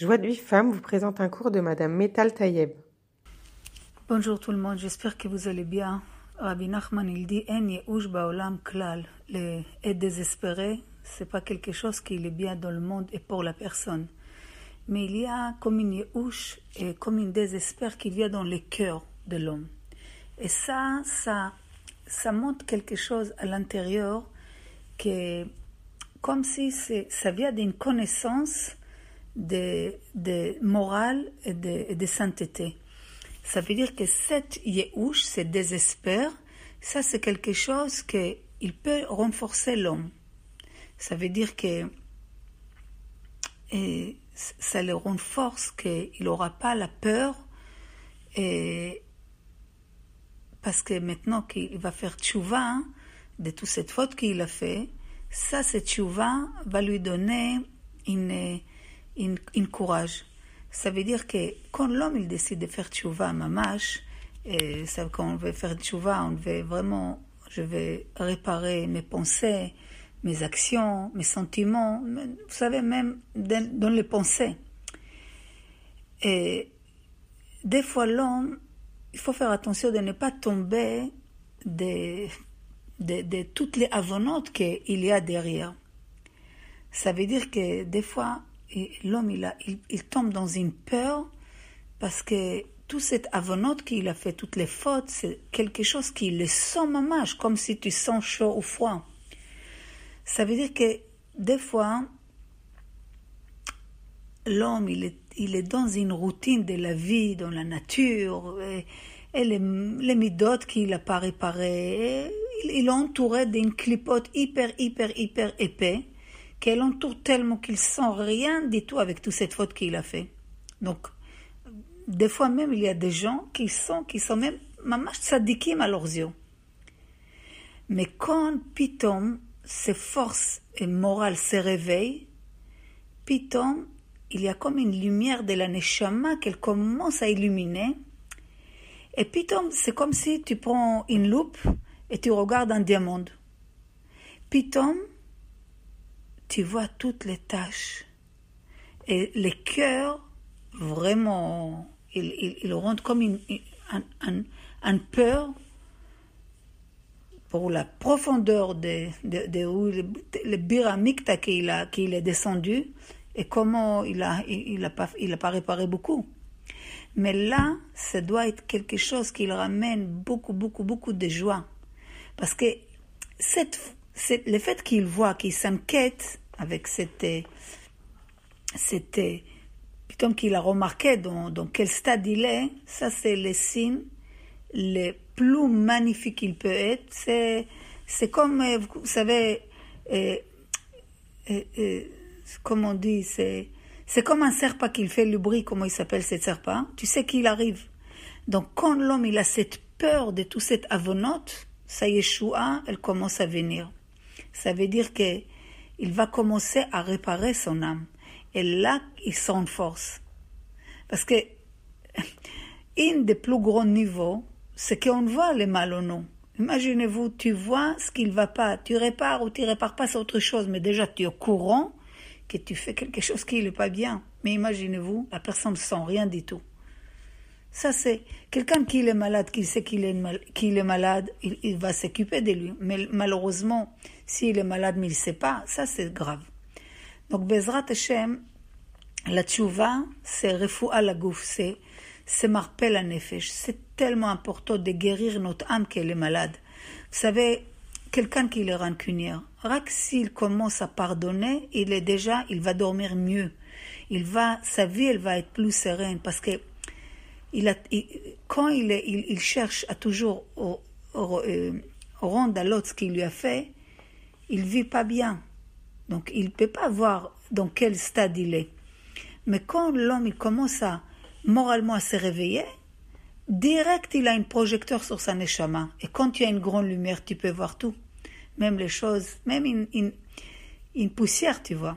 Joie de vie vous présente un cours de Madame Metal Tayeb. Bonjour tout le monde, j'espère que vous allez bien. Rabbi Nachman, il dit En ba'olam klal. Être désespéré, c'est pas quelque chose qui est bien dans le monde et pour la personne. Mais il y a comme une ye'ush et comme une désespoir qui vient dans le cœur de l'homme. Et ça, ça, ça montre quelque chose à l'intérieur que, comme si ça vient d'une connaissance de, morale et de, et de sainteté. Ça veut dire que cette yehush, ce désespoir, ça c'est quelque chose qu'il peut renforcer l'homme. Ça veut dire que ça le renforce qu'il n'aura pas la peur parce que maintenant qu'il va faire tchouva de toute cette faute qu'il a fait, ça, cette tchouva va lui donner une, une, une courage. Ça veut dire que quand l'homme il décide de faire tchouva mamash, et ça, quand on veut faire tchouva, on veut vraiment, je vais réparer mes pensées, mes actions, mes sentiments, vous savez, même dans, les pensées. Et des fois, l'homme, il faut faire attention de ne pas tomber de toutes les avonantes qu'il y a derrière. Ça veut dire que des fois, l'homme, il, tombe dans une peur parce que toute cette avonante qu'il a fait, toutes les fautes, c'est quelque chose qui le sent mamage, comme si tu sens chaud ou froid. Ça veut dire que des fois, l'homme, il est, dans une routine de la vie, dans la nature, et, et les, les midotes qu'il n'a pas réparées, il, il est entouré d'une clipote hyper, hyper, hyper épais, qu'elle entoure tellement qu'il sent rien du tout avec toute cette faute qu'il a fait. Donc, des fois même, il y a des gens qui sont, qui sont même mamash tzadikim à leurs yeux. Mais quand Pitom, ses forces et morales se réveillent, Pitom, il y a comme une lumière de la neshama qu'elle commence à illuminer. Et Pitom, c'est comme si tu prends une loupe et tu regardes un diamant. Pitom, tu vois toutes les tâches. Et les cœurs, vraiment, ils, ils, ils rendent comme une, un, un, un, peur pour la profondeur de, de, de où le, le biramikta qu'il a, est descendu et comment il a, il, il a pas, il pas réparé beaucoup. Mais là, ça doit être quelque chose qui ramène beaucoup, beaucoup, beaucoup de joie. Parce que cette, cette, le fait qu'il voit, qu'il s'inquiète avec cette, cette comme qu'il a remarqué dans, quel stade il est, ça c'est le signe le plus magnifique qu'il peut être. C'est, c'est comme, vous savez, euh, euh, euh, comment on dit, c'est, c'est comme un serpent qu'il fait le bruit, comment il s'appelle cet serpent. Tu sais qu'il arrive. Donc quand l'homme il a cette peur de toute cette avenote, sa Yeshua, elle commence à venir. Ça veut dire que il va commencer à réparer son âme. Et là, il s'en force. Parce que, un des plus grands niveaux, c'est qu'on voit le mal ou non. Imaginez-vous, tu vois ce qu'il ne va pas, tu répares ou tu répares pas, c'est autre chose, mais déjà tu es au courant que tu fais quelque chose qui n'est pas bien. Mais imaginez-vous, la personne ne sent rien du tout. Ça, c'est quelqu'un qui est malade, qui sait qu'il est, mal, est malade, il, va s'occuper de lui. Mais malheureusement, s'il est malade, mais il ne sait pas, ça, c'est grave. Donc, Bezrat Hashem, la tchouva, c'est refoua la gouf, c'est, c'est marpel à nefesh. C'est tellement important de guérir notre âme qu'elle est malade. Vous savez, quelqu'un qui est rancunière, rak s'il commence à pardonner, il est déjà, il va dormir mieux. Il va, sa vie, elle va être plus sereine parce que il a, il, quand il, il, cherche à toujours euh, rendre à l'autre ce qu'il lui a fait, il vit pas bien. Donc il ne peut pas voir dans quel stade il est. Mais quand l'homme il commence à moralement à se réveiller, direct il a un projecteur sur sa neshama. Et quand il y a une grande lumière, tu peux voir tout. Même les choses, même une, une, une poussière, tu vois.